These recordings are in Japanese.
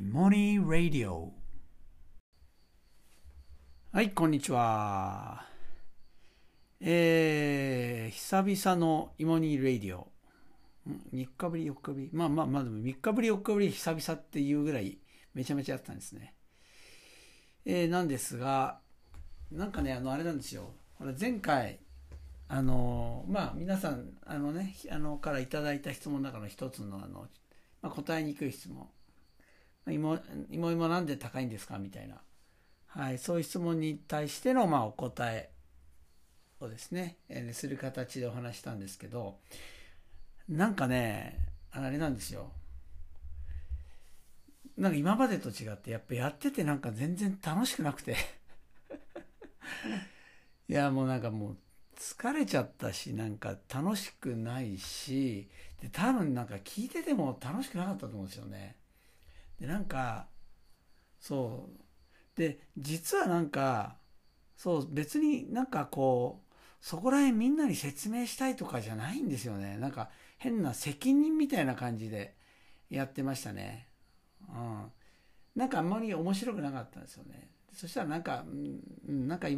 イモニー・ラディオはいこんにちは。えー、久々のイモニー・ラディオ。3日ぶり4日ぶり。まあまあまあでも3日ぶり4日ぶり久々っていうぐらいめちゃめちゃやったんですね。えー、なんですがなんかねあのあれなんですよ。これ前回あのまあ皆さんあのねあのからいただいた質問の中の一つのあの、まあ、答えにくい質問。芋芋芋なんで高いんですか？みたいな、はい、そういう質問に対しての、まあ、お答えをですね、え、する形でお話したんですけどなんかねあれなんですよ。なんか今までと違ってやっぱやっててなんか全然楽しくなくて。いやもうなんかもう疲れちゃったしなんか楽しくないしで多分なんか聞いてても楽しくなかったと思うんですよね。でなんかそう。で実はなんかそう別になんかこうそこら辺みんなに説明したいとかじゃないんですよね。なんか変な責任みたいな感じでやってましたね。うん。なんかあんまり面白くなかったんですよね。そしたらなんか、うん、なんか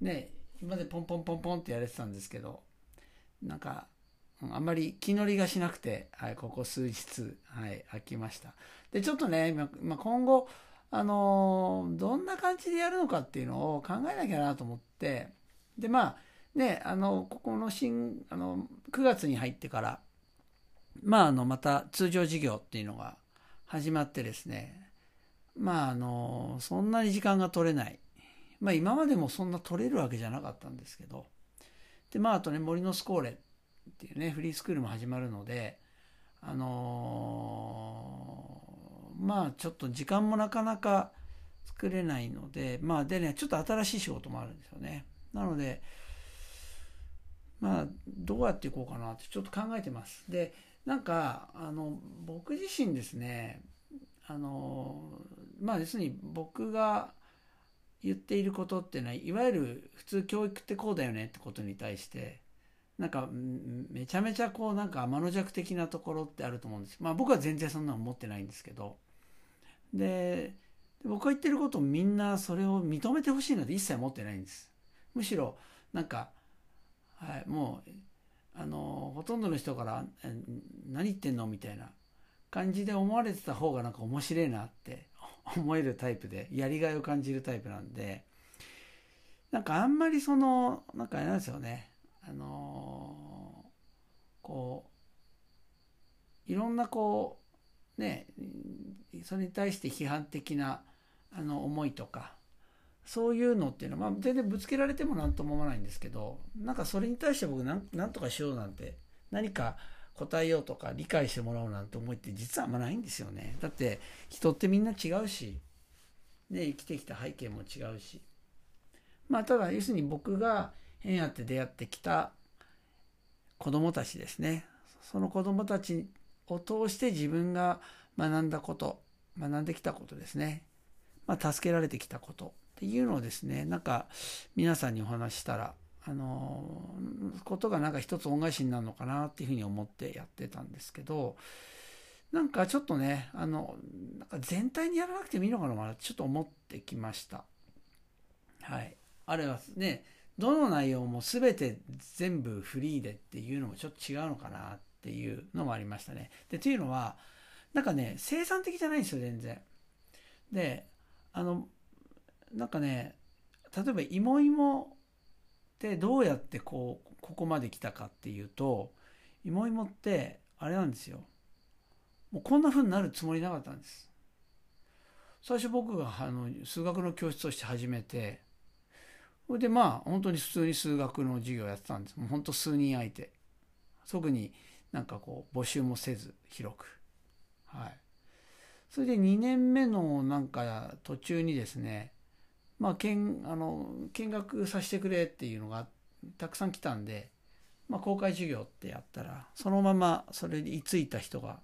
ね今までポンポンポンポンってやれてたんですけどなんかあんまり気乗りがしなくて、はい、ここ数日、はい、飽きました。で、ちょっとね、まあ、今後、あのー、どんな感じでやるのかっていうのを考えなきゃなと思って、で、まあ、ね、あの、ここの新、あの、9月に入ってから、まあ、あの、また通常事業っていうのが始まってですね、まあ、あの、そんなに時間が取れない。まあ、今までもそんな取れるわけじゃなかったんですけど、で、まあ、あとね、森のスコーレっていうね、フリースクールも始まるので、あのー、まあちょっと時間もなかなか作れないので、まあでね、ちょっと新しい仕事もあるんですよね。なので、まあどうやっていこうかなってちょっと考えてます。で、なんか、あの、僕自身ですね、あの、まあ要するに僕が言っていることっていうのは、いわゆる普通教育ってこうだよねってことに対して、なんかめちゃめちゃこうなんか天の弱的なところってあると思うんです。まあ僕は全然そんなの持ってないんですけど。で僕が言ってることみんなそれを認めてほしいなんて一切持ってないんです。むしろなんか、はい、もうあのほとんどの人から何言ってんのみたいな感じで思われてた方がなんか面白いなって思えるタイプでやりがいを感じるタイプなんでなんかあんまりそのなんかあれなんですよね。あのこういろんなこうねそれに対して批判的なあの思いとかそういうのっていうのは、まあ、全然ぶつけられても何とも思わないんですけどなんかそれに対して僕何何とかしようなんて何か答えようとか理解してもらおうなんて思いって実はあんまないんですよね。だって人ってみんな違うし、ね、生きてきた背景も違うし。まあただ要するに僕が縁あって出会ってきた子供たちですね。その子供たちを通して自分が学んだこと学んできたことですね、まあ、助けられてきたことっていうのをですねなんか皆さんにお話したらあのことがなんか一つ恩返しになるのかなっていうふうに思ってやってたんですけどなんかちょっとねあのなんか全体にやらなくてもいいのかなちょっと思ってきました。はい。あれはねどの内容も全て全部フリーでっていうのもちょっと違うのかなっていうのもありましたね。で、というのは、なんかね、生産的じゃないんですよ、全然。で、あの、なんかね、例えば、芋芋ってどうやってこう、ここまで来たかっていうと、芋芋って、あれなんですよ。もうこんな風になるつもりなかったんです。最初僕があの数学の教室として始めて、それでまあ本当に普通に数学の授業やってたんです。もう本当数人相手。特になんかこう募集もせず広く。はい。それで2年目のなんか途中にですねまあ見あの見学させてくれっていうのがたくさん来たんで、まあ、公開授業ってやったらそのままそれに居ついた人が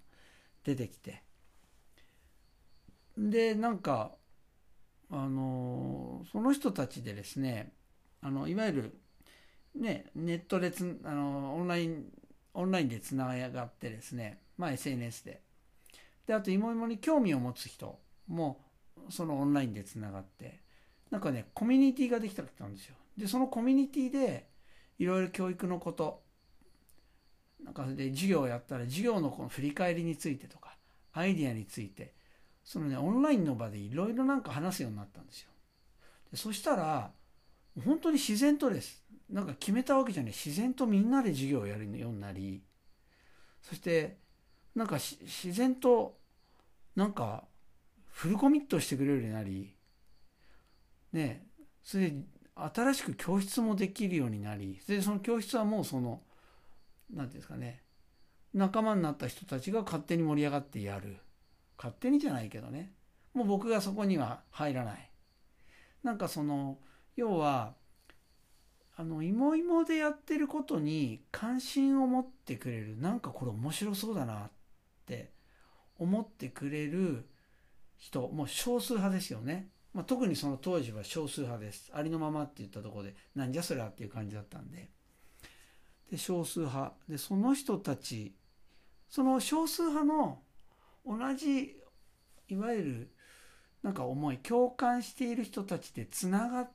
出てきて。でなんかあのその人たちでですねあのいわゆる、ね、ネットでつあのオンラインオンラインでつながってですね、まあ、SNS で。であと芋芋に興味を持つ人もそのオンラインでつながって。なんかねコミュニティができたんですよ。でそのコミュニティでいろいろ教育のことなんかで授業をやったら授業のこの振り返りについてとかアイディアについてそのねオンラインの場でいろいろなんか話すようになったんですよ。でそしたら本当に自然とです。なんか決めたわけじゃない。自然とみんなで授業をやるようになり。そしてなんか自然となんかフルコミットしてくれるようになり。ねそれで新しく教室もできるようになり。でその教室はもうその何ていうんですかね。仲間になった人たちが勝手に盛り上がってやる。勝手にじゃないけどね。もう僕がそこには入らない。なんかその要はあの芋芋でやってることに関心を持ってくれる。なんかこれ面白そうだなって思ってくれる人。もう少数派ですよね、まあ、特にその当時は少数派です。ありのままって言ったとこでなんじゃそりゃっていう感じだったんで。で少数派。でその人たちその少数派の同じいわゆるなんか思い共感している人たちでつながっ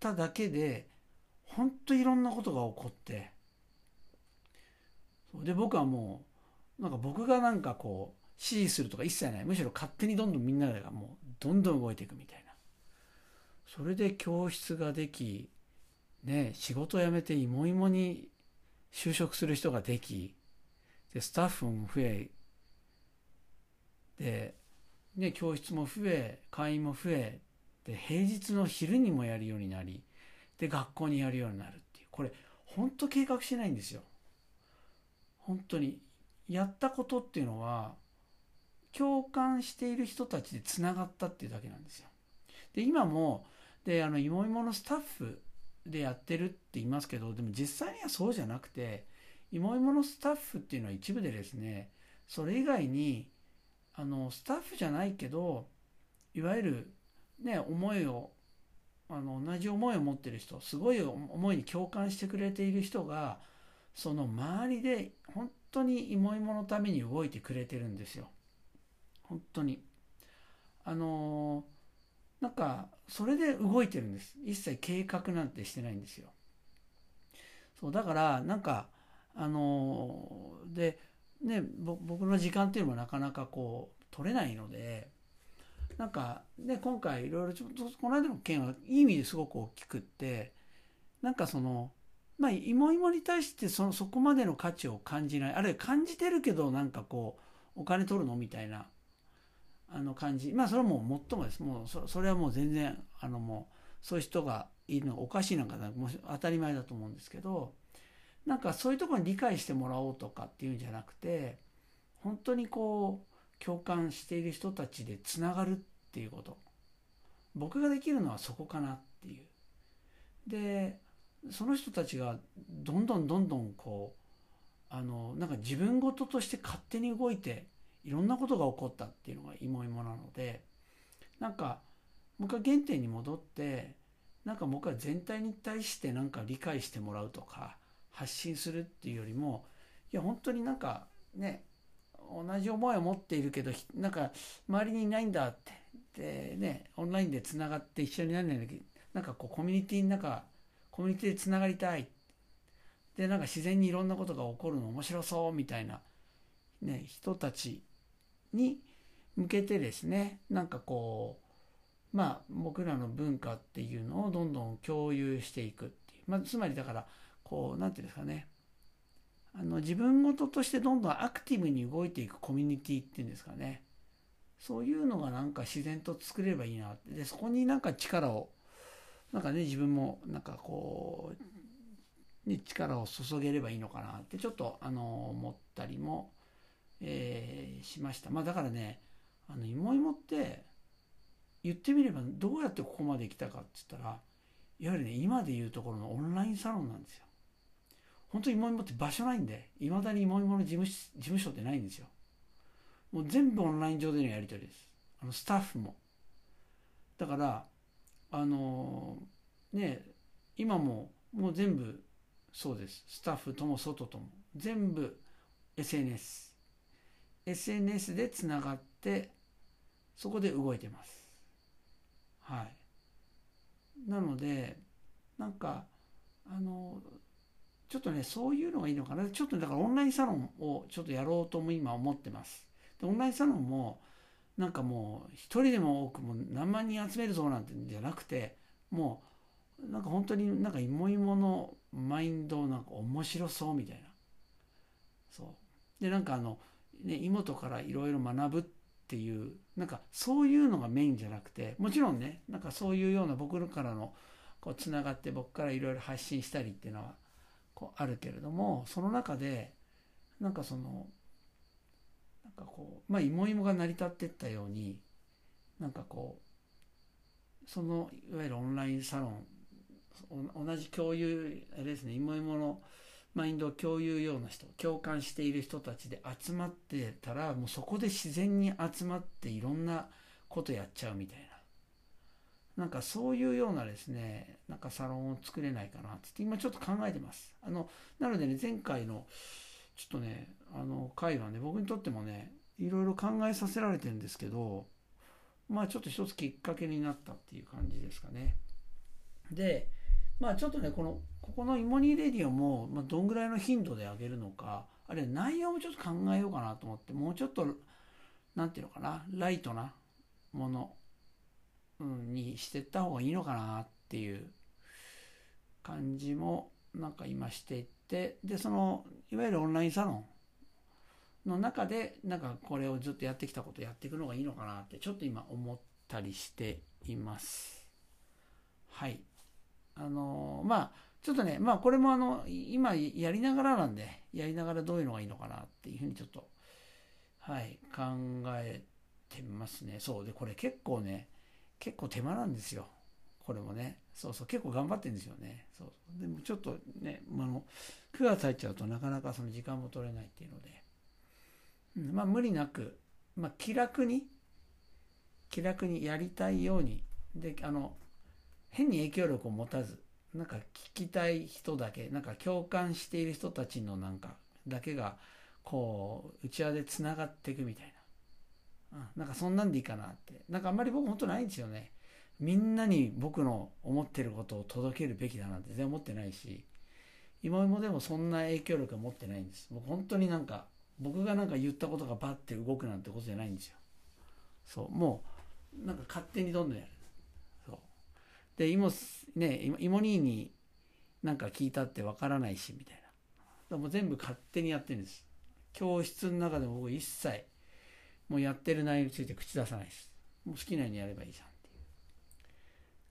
ただけで本当いろんなことが起こって。で僕はもうなんか僕がなんかこう指示するとか一切ない。むしろ勝手にどんどんみんながもうどんどん動いていくみたいな。それで教室ができね仕事を辞めていもいもに就職する人ができでスタッフも増えで、ね、教室も増え会員も増えで平日の昼にもやるようになりで学校にやるようになるっていう。これ本当計画しないんですよ。本当に。やったことっていうのは共感している人たちでつながったっていうだけなんですよ。で今もであのいもいものスタッフでやってるって言いますけどでも実際にはそうじゃなくていもいものスタッフっていうのは一部でですねそれ以外にあのスタッフじゃないけどいわゆるね思いをあの同じ思いを持ってる人すごい思いに共感してくれている人がその周りで本当にいもいものために動いてくれてるんですよ。本当に。あのなんかそれで動いてるんです。一切計画なんてしてないんですよ。そうだからなんかあのでね僕の時間っていうのもなかなかこう取れないのでなんかね今回いろいろちょっとこの間の件はいい意味ですごく大きくってなんかそのまあ芋芋に対してそのそこまでの価値を感じないあるいは感じてるけどなんかこうお金取るのみたいなあの感じまあそれはもう最もです。もうそそれはもう全然あのもうそういう人がいるのがおかしいなんかなもう当たり前だと思うんですけどなんかそういうところに理解してもらおうとかっていうんじゃなくて本当にこう共感している人たちでつながるっていうこと。僕ができるのはそこかなっていう。でその人たちがどんどんどんどんこうあのなんか自分事として勝手に動いていろんなことが起こったっていうのが芋芋なのでなんかもう一回原点に戻ってなんか僕は全体に対してなんか理解してもらうとか発信するっていうよりもいや本当になんかね同じ思いを持っているけどなんか周りにいないんだって。でねオンラインでつながって一緒になるんだけどなんかこうコミュニティの中コミュニティでつながりたい。でなんか自然にいろんなことが起こるの面白そうみたいな、ね、人たちに向けてですねなんかこうまあ僕らの文化っていうのをどんどん共有していくっていう、まあ、つまりだからこう何て言うんですかねあの自分事としてどんどんアクティブに動いていくコミュニティっていうんですかねそういうのがなんか自然と作ればいいなってでそこになんか力をなんかね自分もなんかこうに力を注げればいいのかなってちょっとあの思ったりもえー、しました。まあだからね、あの、芋芋って言ってみればどうやってここまで来たかって言ったら、いわゆるね、今で言うところのオンラインサロンなんですよ。本当に芋芋って場所ないんで、いまだに芋芋の事務事務所ってないんですよ。もう全部オンライン上でのやり取りです。あの、スタッフも。だから、あのー、ね、今ももう全部そうです。スタッフとも外とも。全部 SNS。SNS でつながってそこで動いてますはいなのでなんかあのちょっとねそういうのがいいのかな。ちょっとだからオンラインサロンをちょっとやろうとも今思ってます。でオンラインサロンもなんかもう一人でも多くも何万人集めるぞなんてんじゃなくてもうなんか本当になんか芋芋のマインドなんか面白そうみたいな。そう。でなんかあのね妹からいろいろ学ぶっていうなんかそういうのがメインじゃなくてもちろんねなんかそういうような僕からのこうつながって僕からいろいろ発信したりっていうのはこうあるけれどもその中でなんかそのなんかこうまあ芋芋が成り立ってったようになんかこうそのいわゆるオンラインサロン同じ共有あれですね芋芋のマインドを共有ような人共感している人たちで集まってたらもうそこで自然に集まっていろんなことやっちゃうみたいな。なんかそういうようなですねなんかサロンを作れないかなって今ちょっと考えてます。あのなのでね前回のちょっとねあの会はね僕にとってもねいろいろ考えさせられてるんですけどまあちょっと一つきっかけになったっていう感じですかね。でまあちょっとねこのここのイモニーレディオも、まあ、どんぐらいの頻度で上げるのかあるいは内容もちょっと考えようかなと思ってもうちょっと何て言うのかなライトなもの、にしてった方がいいのかなっていう感じもなんか今していってでそのいわゆるオンラインサロンの中でなんかこれをずっとやってきたことやっていくのがいいのかなってちょっと今思ったりしています。はい。あのまあちょっとねまあこれもあの今やりながらなんでやりながらどういうのがいいのかなっていうふうにちょっとはい考えてますね。そう。でこれ結構ね結構手間なんですよ。これもね。そうそう。結構頑張ってるんですよね。そう。でもちょっとね、あの9月入っちゃうとなかなかその時間も取れないっていうので、うん、まあ無理なく、まあ、気楽に気楽にやりたいように。であの変に影響力を持たずなんか聞きたい人だけなんか共感している人たちのなんかだけがこう内輪でつながっていくみたいな、うん、なんかそんなんでいいかなって。なんかあんまり僕本当ないんですよね。みんなに僕の思ってることを届けるべきだなんて全然思ってないし。今もでもそんな影響力は持ってないんです。僕本当になんか僕がなんか言ったことがバッて動くなんてことじゃないんですよ。そうもうなんか勝手にどんどんやる。そう。で芋ね芋兄になんか聞いたってわからないしみたいな。もう全部勝手にやってるんです。教室の中でも僕一切もうやってる内容について口出さないです。もう好きなようにやればいいじゃんっていう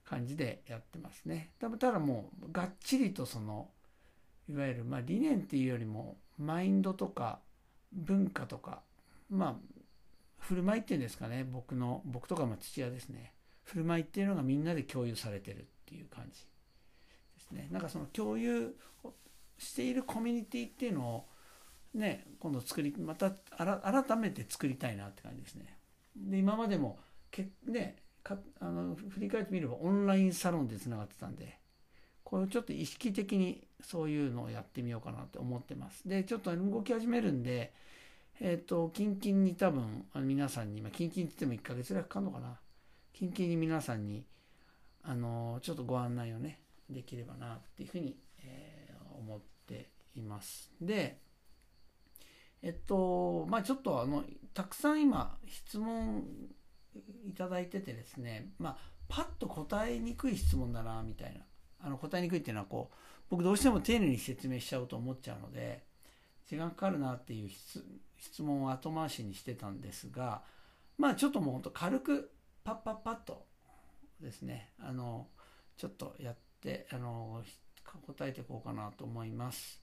感じでやってますね。ただもうがっちりとそのいわゆるまあ理念っていうよりもマインドとか文化とかまあ振る舞いっていうんですかね。僕の僕とかま父親ですね。振る舞いっていうのがみんなで共有されてるっていう感じですね。なんかその共有しているコミュニティっていうのをね今度作りまた改めて作りたいなって感じですね。で今までもけねかあの振り返ってみればオンラインサロンでつながってたんでこれをちょっと意識的にそういうのをやってみようかなと思ってます。でちょっと動き始めるんでえっ、ー、とキンキンに多分皆さんに、まあ、キンキンって言っても1ヶ月ぐらいかかるのかな。キンキンに皆さんにあのちょっとご案内をねできればなっていうふうに、えー、思っています。でえっとまあちょっとあのたくさん今質問いただいててですね、まあ、パッと答えにくい質問だなみたいなあの答えにくいっていうのはこう僕どうしても丁寧に説明しちゃうと思っちゃうので時間かかるなっていう質問を後回しにしてたんですがまあちょっともうほんと軽くパッパッパッとですねあのちょっとやってあの答えていこうかなと思います。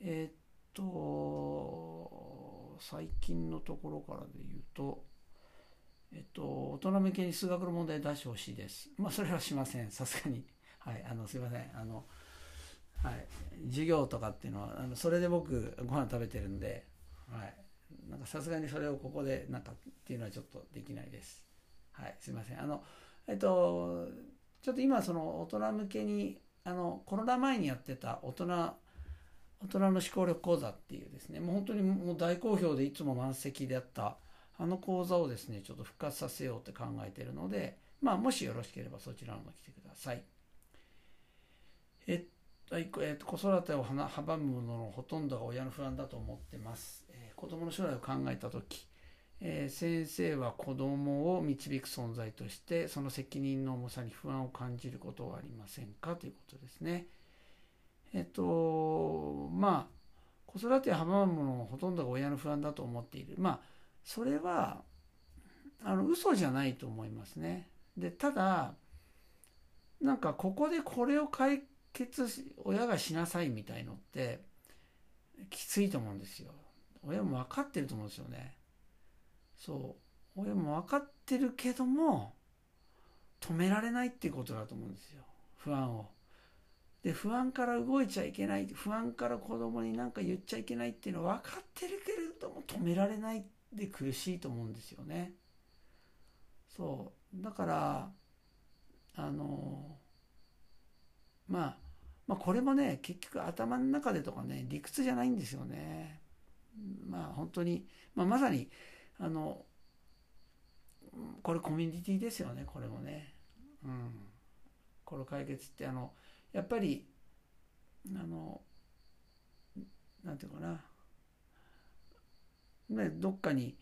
えー、と最近のところからで言うとえっと、大人向けに数学の問題出してほしいです。まあ、それはしません。さすがに。はい、あの、すいません。あの、はい、授業とかっていうのは、あのそれで僕、ご飯食べてるんで、はい。なんかさすがにそれをここで、なんかっていうのはちょっとできないです。はい、すいません。あの、えっと、ちょっと今、その大人向けに、あの、コロナ前にやってた大人大人の思考力講座っていうですね、もう本当にもう大好評でいつも満席であったあの講座をですね、ちょっと復活させようって考えているので、まあ、もしよろしければそちらの方来てください。えっと、えっと、子育てを阻むもののほとんどが親の不安だと思ってます。えー、子供の将来を考えたとき、えー、先生は子供を導く存在としてその責任の重さに不安を感じることはありませんか？ということですね。えっとまあ子育てを阻むものほとんどが親の不安だと思っているまあそれはあの嘘じゃないと思いますね。でただなんかここでこれを解決し親がしなさいみたいのってきついと思うんですよ。親も分かってると思うんですよね。そう親も分かってるけども止められないっていうことだと思うんですよ不安を。で不安から動いちゃいけない不安から子供に何か言っちゃいけないっていうのは分かってるけれども止められないで苦しいと思うんですよね。そうだからあのまあまあこれもね結局頭の中でとかね理屈じゃないんですよね。まあ本当に、まあ、まさにあのこれコミュニティですよねこれもね。うん、この解決ってあのやっぱりあのなんていうかな、ね、どっかに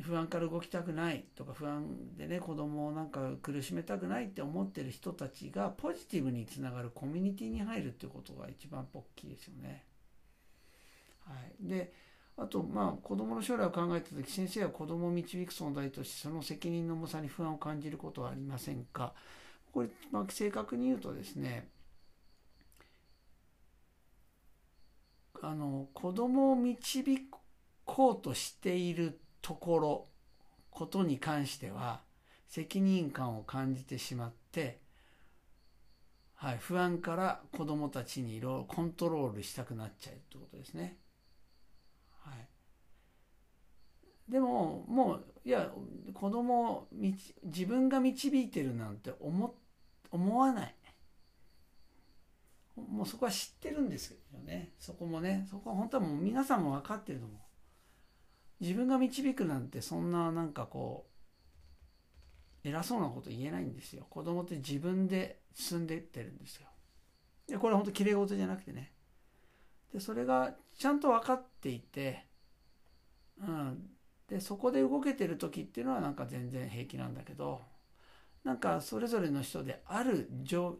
不安から動きたくないとか不安でね子供をなんか苦しめたくないって思ってる人たちがポジティブにつながるコミュニティに入るっていうことが一番大きいですよね。はい、であとまあ子供の将来を考えた時先生は子供を導く存在としてその責任の重さに不安を感じることはありませんか。これ、まあ、正確に言うとですねあの子供を導こうとしているところことに関しては責任感を感じてしまって、はい、不安から子供たちにいろいろコントロールしたくなっちゃうってことですね。はい、でももういや子供を自分が導いてるなんて思思わないもうそこは知ってるんですよね。そこもねそこは本当はもう皆さんも分かってると思う。自分が導くなんてそんななんかこう偉そうなこと言えないんですよ。子供って自分で進んでいってるんですよ。でこれは本当きれい事じゃなくてね。でそれがちゃんと分かっていて、うん、でそこで動けてる時っていうのはなんか全然平気なんだけどなんかそれぞれの人である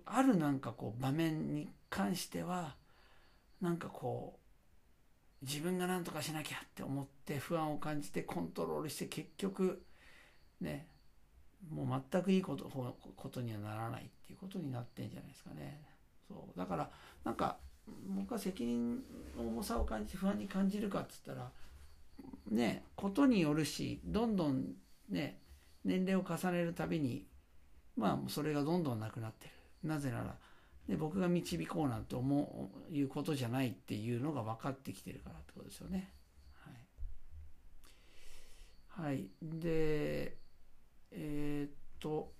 あるなんかこう場面に関してはなんかこう自分が何とかしなきゃって思って不安を感じてコントロールして結局ねもう全くいいことことにはならないっていうことになってんじゃないですかね。そうだからなんか僕は責任の重さを感じて不安に感じるかっつったらねことによるしどんどんね年齢を重ねるたびにまあそれがどんどんなくなってるなぜならで僕が導こうなんて思ういうことじゃないっていうのが分かってきてるからってことですよね。はい、はい、でえー、っと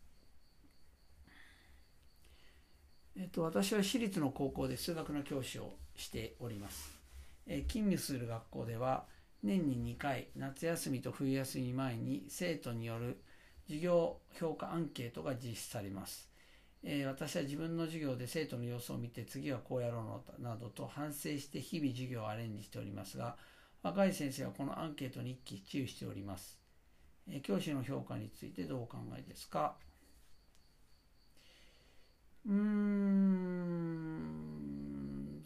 えっと、私は私立の高校で数学の教師をしております。え勤務する学校では年に2回夏休みと冬休み前に生徒による授業評価アンケートが実施されます。えー、私は自分の授業で生徒の様子を見て次はこうやろうのなどと反省して日々授業をアレンジしておりますが若い先生はこのアンケートに一喜一憂しております、えー、教師の評価についてどうお考えですか？うーん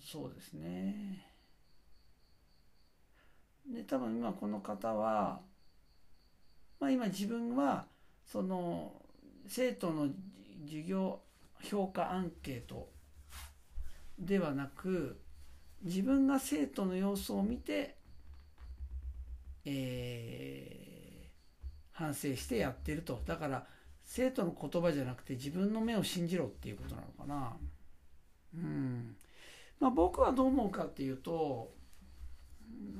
そうですね。で多分今この方はまあ今自分はその生徒の授業評価アンケートではなく自分が生徒の様子を見て、えー、反省してやってると。だから生徒の言葉じゃなくて自分の目を信じろっていうことなのかな。うん。まあ僕はどう思うかっていうと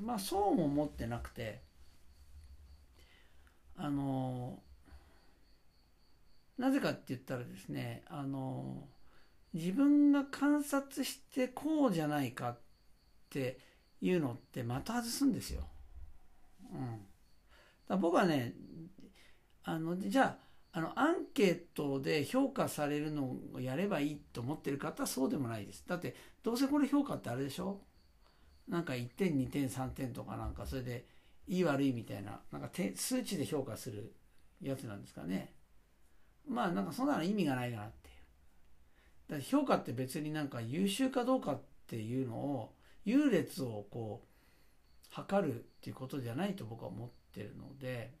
まあそうも思ってなくてあのなぜかって言ったらですねあの自分が観察してこうじゃないかっていうのってまた外すんですよ。うん。だ僕はね、あの、じゃあ、あの、アンケートで評価されるのをやればいいと思ってる方はそうでもないです。だって、どうせこれ評価ってあれでしょ？なんか1点、2点、3点とかなんか、それで、いい悪いみたいな、なんか数値で評価するやつなんですかね。まあ、なんかそんなの意味がないなっていう。だ評価って別になんか優秀かどうかっていうのを、優劣をこう、測るっていうことじゃないと僕は思ってるので、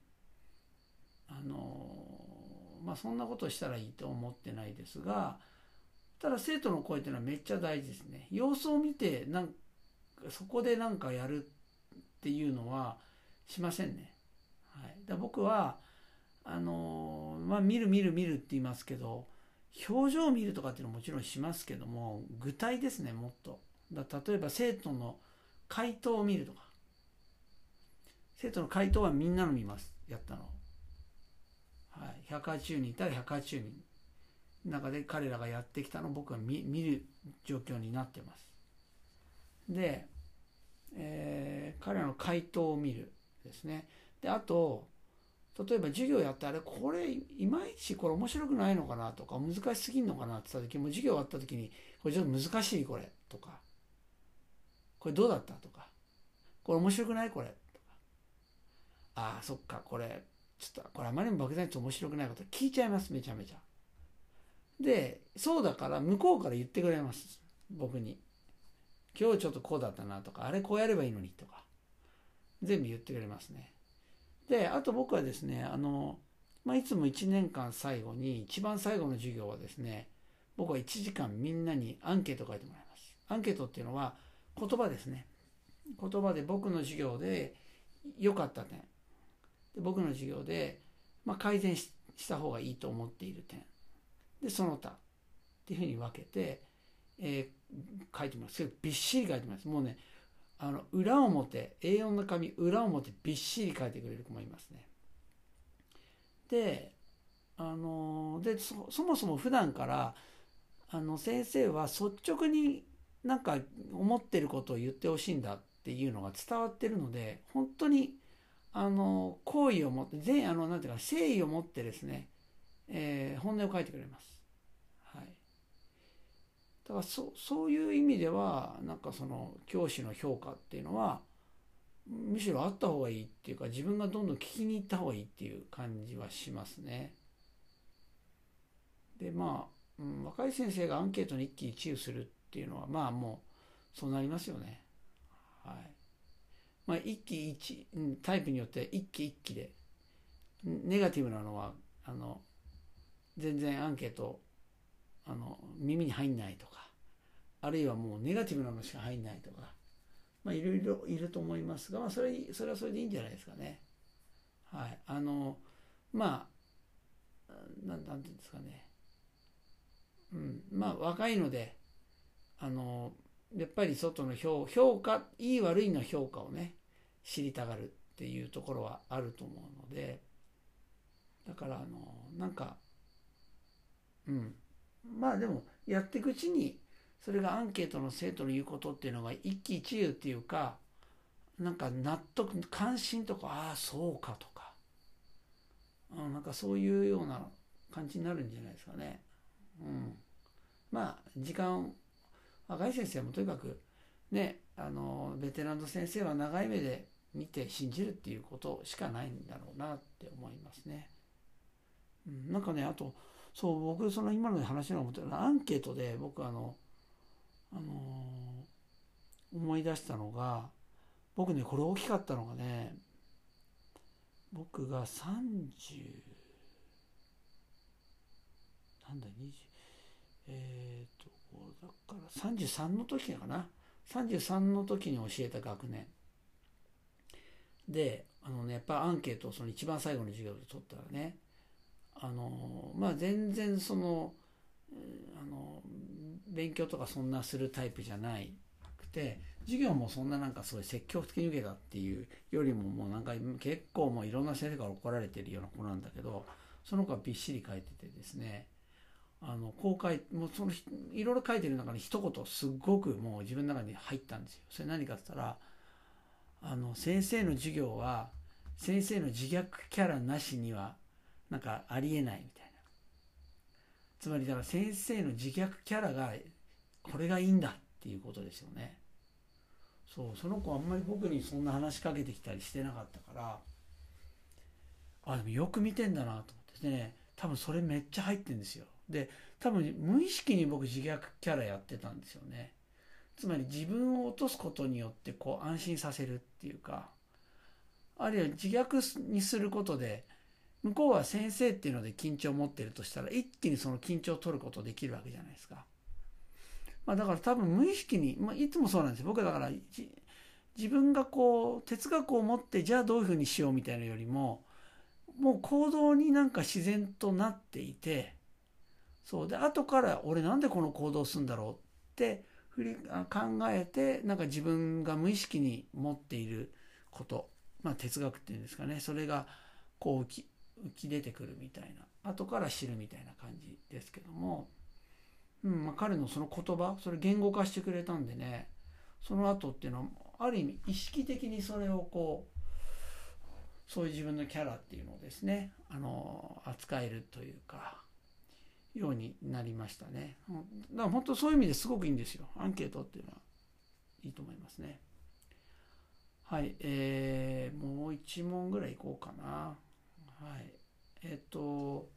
あのまあそんなことしたらいいと思ってないですが、ただ生徒の声っていうのはめっちゃ大事ですね。様子を見て、なんそこでなんかやるっていうのはしませんね。はい。だ僕は、あのまあ見る見る見るって言いますけど、表情を見るとかっていうのはもちろんしますけども、具体ですね、もっと。だ例えば生徒の回答を見るとか。生徒の回答はみんなの見ます。やったの。はい。180人いたら180人。中で彼らがやってきたのを僕は見見る状況になってます。で、えー、彼らの回答を見るですね。で、あと、例えば授業やってあれ、これ、いまいちこれ面白くないのかなとか、難しすぎんのかなって言った時も、授業終わった時に、これちょっと難しいこれ、とか、これどうだったとか、これ面白くないこれ、とか、ああ、そっか、これ、ちょっと、これあまりにも莫大に面白くないこと聞いちゃいます、めちゃめちゃ。で、そうだから向こうから言ってくれます。僕に。今日ちょっとこうだったなとか、あれこうやればいいのにとか、全部言ってくれますね。で、あと僕はですね、あの、まあ、いつも1年間最後に、一番最後の授業はですね、僕は1時間みんなにアンケートを書いてもらいます。アンケートっていうのは言葉ですね。言葉で僕の授業で良かった点。で僕の授業で、まあ、改善した方がいいと思っている点。で、その他。っていうふうに分けて、えー、書いてます。びっしり書いてます。もうね、あの、裏表、A4 の紙、裏表びっしり書いてくれる子もいますね。で、あの、で、そもそも普段から、あの、先生は率直になんか思ってることを言ってほしいんだっていうのが伝わってるので、本当に、あの、好意を持って、全、あの、なんていうか、誠意を持ってですね、えー、本音を書いてくれます。だからそそういう意味ではなんかその教師の評価っていうのはむしろあった方がいいっていうか自分がどんどん聞きに行った方がいいっていう感じはしますね。でまあ、うん、若い先生がアンケートに一喜一憂するっていうのはまあもうそうなりますよね。はい。まあ一喜一、タイプによって一喜一喜でネガティブなのはあの全然アンケートあの耳に入んないとかあるいはもうネガティブなのしか入んないとかまあいろいろいると思いますが、まあ、それそれはそれでいいんじゃないですかね。はい、あのまあなんなんていうんですかね、うん、まあ若いのであのやっぱり外の評評価いい悪いの評価をね知りたがるっていうところはあると思うのでだからあのなんかうん。まあでもやっていくうちにそれがアンケートの生徒の言うことっていうのが一喜一憂っていうかなんか納得関心とかああそうかとか、うん、なんかそういうような感じになるんじゃないですかね。うん、まあ時間若い先生もとにかくねあのベテランの先生は長い目で見て信じるっていうことしかないんだろうなって思いますね。うん、なんかねあとそう僕その今の話の思ったアンケートで僕あの、あのー、思い出したのが僕ねこれ大きかったのがね僕が30なんだ20えっ、ー、とだから33の時かな？33の時に教えた学年。であのねやっぱアンケートをその一番最後の授業で取ったらねあのまあ全然そのあの勉強とかそんなするタイプじゃないくて授業もそんななんかすごいう積極的に受けたっていうよりももうなんか結構もういろんな先生から怒られてるような子なんだけどその子はびっしり書いててですねあの公開もうそのいろいろ書いてる中に一言すっごくもう自分の中に入ったんですよ。それ何かって言ったらあの先生の授業は先生の自虐キャラなしにはなんかありえないみたいな。つまりだから先生の自虐キャラがこれがいいんだっていうことですよね。そうその子あんまり僕にそんな話しかけてきたりしてなかったからあでもよく見てんだなと思ってね多分それめっちゃ入ってんですよ。で多分無意識に僕自虐キャラやってたんですよね。つまり自分を落とすことによってこう安心させるっていうかあるいは自虐にすることで向こうは先生っていうので緊張を持ってるとしたら一気にその緊張を取ることできるわけじゃないですか。まあ、だから多分無意識に、まあ、いつもそうなんですよ。僕だから自分がこう哲学を持ってじゃあどういうふうにしようみたいなよりももう行動になんか自然となっていてそうで後から俺なんでこの行動するんだろうって振り考えてなんか自分が無意識に持っていることまあ哲学っていうんですかねそれがこう浮き出てくるみたいな。後から知るみたいな感じですけども、うんまあ、彼のその言葉それ言語化してくれたんでね。その後っていうのはある意味意識的にそれをこうそういう自分のキャラっていうのをですねあの扱えるというかようになりましたね。だから本当そういう意味ですごくいいんですよ。アンケートっていうのはいいと思いますね。はいえー、もう1問ぐらいいこうかな。はい。えっ、と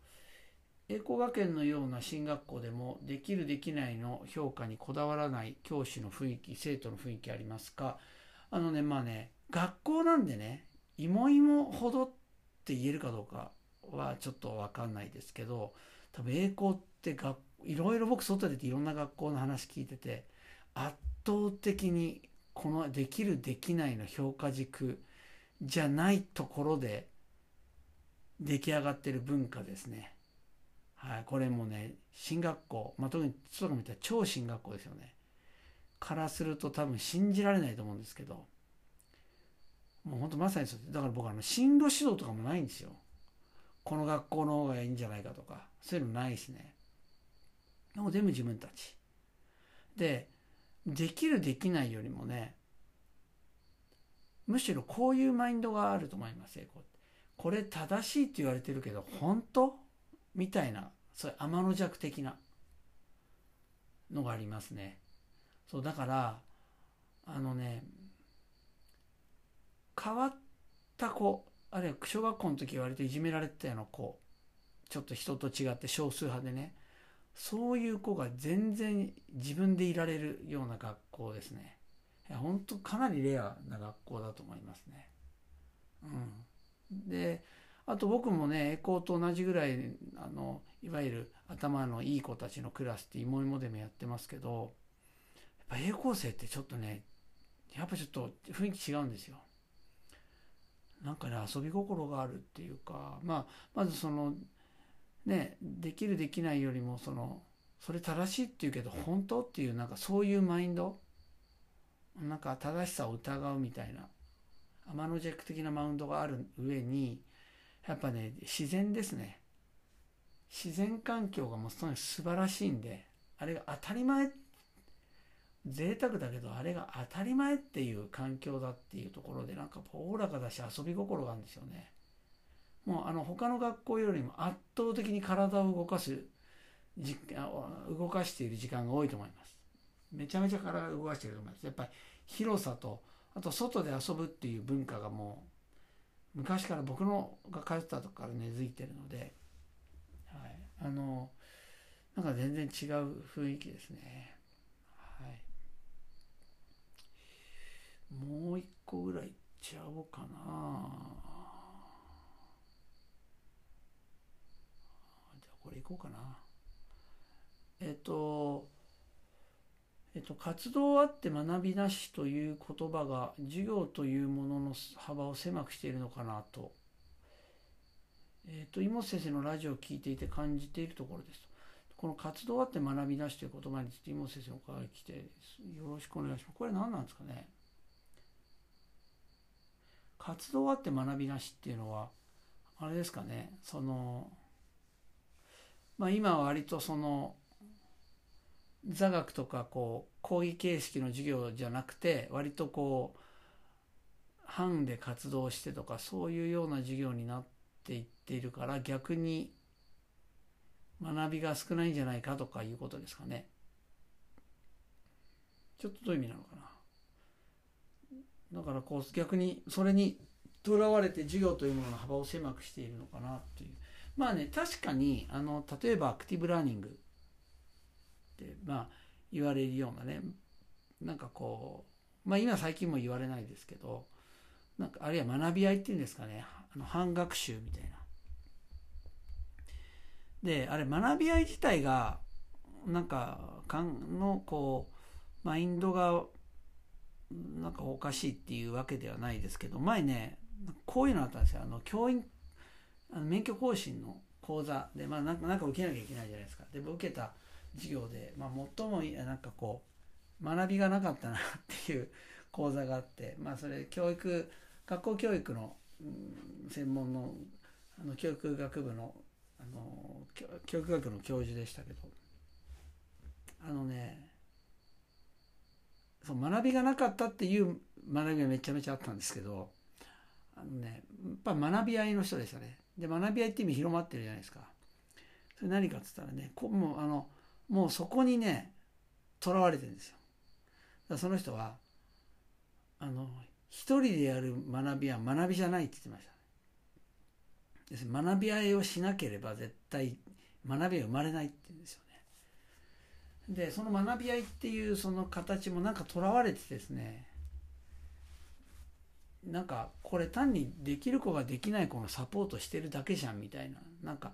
栄光学園のような進学校でもできるできないの評価にこだわらない教師の雰囲気生徒の雰囲気ありますか？あのねまあね学校なんでねいもいもほどって言えるかどうかはちょっと分かんないですけど多分栄光ってがいろいろ僕外出ていろんな学校の話聞いてて圧倒的にこのできるできないの評価軸じゃないところで出来上がってる文化ですね。はい、これもね進学校、まあ、特につと見たら超進学校ですよね。からすると多分信じられないと思うんですけどもうほんとまさにそうだから僕あの進路指導とかもないんですよ。この学校の方がいいんじゃないかとかそういうのないですね。も全部自分たち。でできるできないよりもねむしろこういうマインドがあると思いますよこれ正しいって言われてるけど本当？みたいな。そういう天の弱的なのがありますね。そうだからあのね変わった子あるいは小学校の時割といじめられてたような子ちょっと人と違って少数派でねそういう子が全然自分でいられるような学校ですね。本当かなりレアな学校だと思いますね。あと僕もね栄光と同じぐらいあのいわゆる頭のいい子たちのクラスって芋芋でもやってますけどやっぱ栄光生ってちょっとねやっぱちょっと雰囲気違うんですよ。なんかね遊び心があるっていうか、まあ、まずそのねできるできないよりもそのそれ正しいっていうけど本当っていうなんかそういうマインドなんか正しさを疑うみたいな天の弱的なマウンドがある上にやっぱね自然ですね自然環境がもうとに素晴らしいんであれが当たり前贅沢だけどあれが当たり前っていう環境だっていうところでなんかおおらかだし遊び心があるんですよね。もうあの他の学校よりも圧倒的に体を動かすじ動かしている時間が多いと思います。めちゃめちゃ体を動かしていると思います。やっぱり広さとあと外で遊ぶっていう文化がもう昔から僕のが通ったとこから根付いてるので、はい、あのなんか全然違う雰囲気ですね。はい。もう一個ぐらいいっちゃおうかな。じゃあこれいこうかな。えっとえっと、活動あって学びなしという言葉が授業というものの幅を狭くしているのかなと、えっと、妹先生のラジオを聞いていて感じているところです。この活動あって学びなしという言葉について妹先生お伺い来てよろしくお願いします。これ何なんですかね活動あって学びなしっていうのはあれですかねそのまあ、今は割とその座学とかこう講義形式の授業じゃなくて割とこう班で活動してとかそういうような授業になっていっているから逆に学びが少ないんじゃないかとかいうことですかね。ちょっとどういう意味なのかな。だからこう逆にそれにとらわれて授業というものの幅を狭くしているのかなという。まあね確かにあの例えばアクティブラーニングまあ言われるようなねなんかこうまあ今最近も言われないですけどなんかあるいは学び合いっていうんですかねあの半学習みたいな。であれ学び合い自体がなんかかんのこうマインドがなんかおかしいっていうわけではないですけど前ねこういうのあったんですよあの教員あの免許更新の講座で、まあ、なんかなんか受けなきゃいけないじゃないですかで受けた授業で、まあ、最もなんかこう学びがなかったなっていう講座があって、まあ、それ教育学校教育の、うん、専門のあの教育学部のあの教育学の教授でしたけどあのねそう学びがなかったっていう学びがめちゃめちゃあったんですけどあのねやっぱ学び合いの人でしたね。で学び合いって意味広まってるじゃないですか。それ何かっつったらねこもうあのもうそこにねとらわれてるんですよ。その人はあの一人でやる学びは学びじゃないって言ってました、ね、学び合いをしなければ絶対学びは生まれないって言うんですよね。でその学び合いっていうその形もなんかとらわれてですねなんかこれ単にできる子ができない子のサポートしてるだけじゃんみたいな。なんか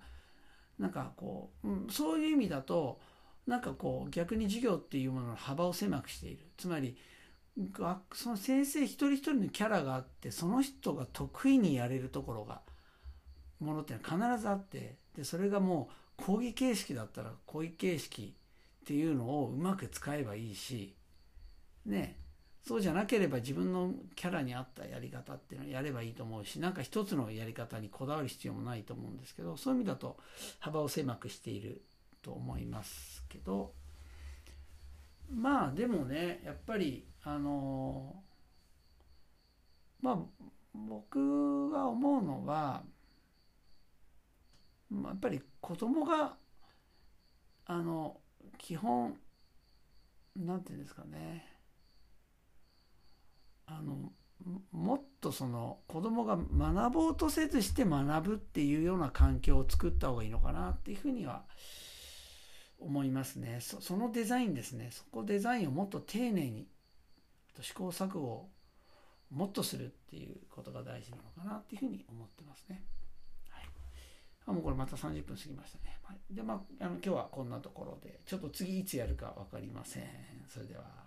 なんかこう、うん、そういう意味だとなんかこう逆に授業っていうものの幅を狭くしている。つまりその先生一人一人のキャラがあってその人が得意にやれるところがものっていうのは必ずあってでそれがもう講義形式だったら講義形式っていうのをうまく使えばいいしね。そうじゃなければ自分のキャラに合ったやり方っていうのをやればいいと思うしなんか一つのやり方にこだわる必要もないと思うんですけどそういう意味だと幅を狭くしている。と思いますけどまあでもねやっぱりあのまあ僕が思うのは、やっぱり子供があの基本なんていうんですかねあのもっとその子供が学ぼうとせずして学ぶっていうような環境を作った方がいいのかなっていうふうには思います思いますねそそのデザインですねそこデザインをもっと丁寧に試行錯誤をもっとするっていうことが大事なのかなっていうふうに思ってますね。はい、あもうこれまた30分過ぎましたね。はい、でまああの今日はこんなところでちょっと次いつやるか分かりません。それでは。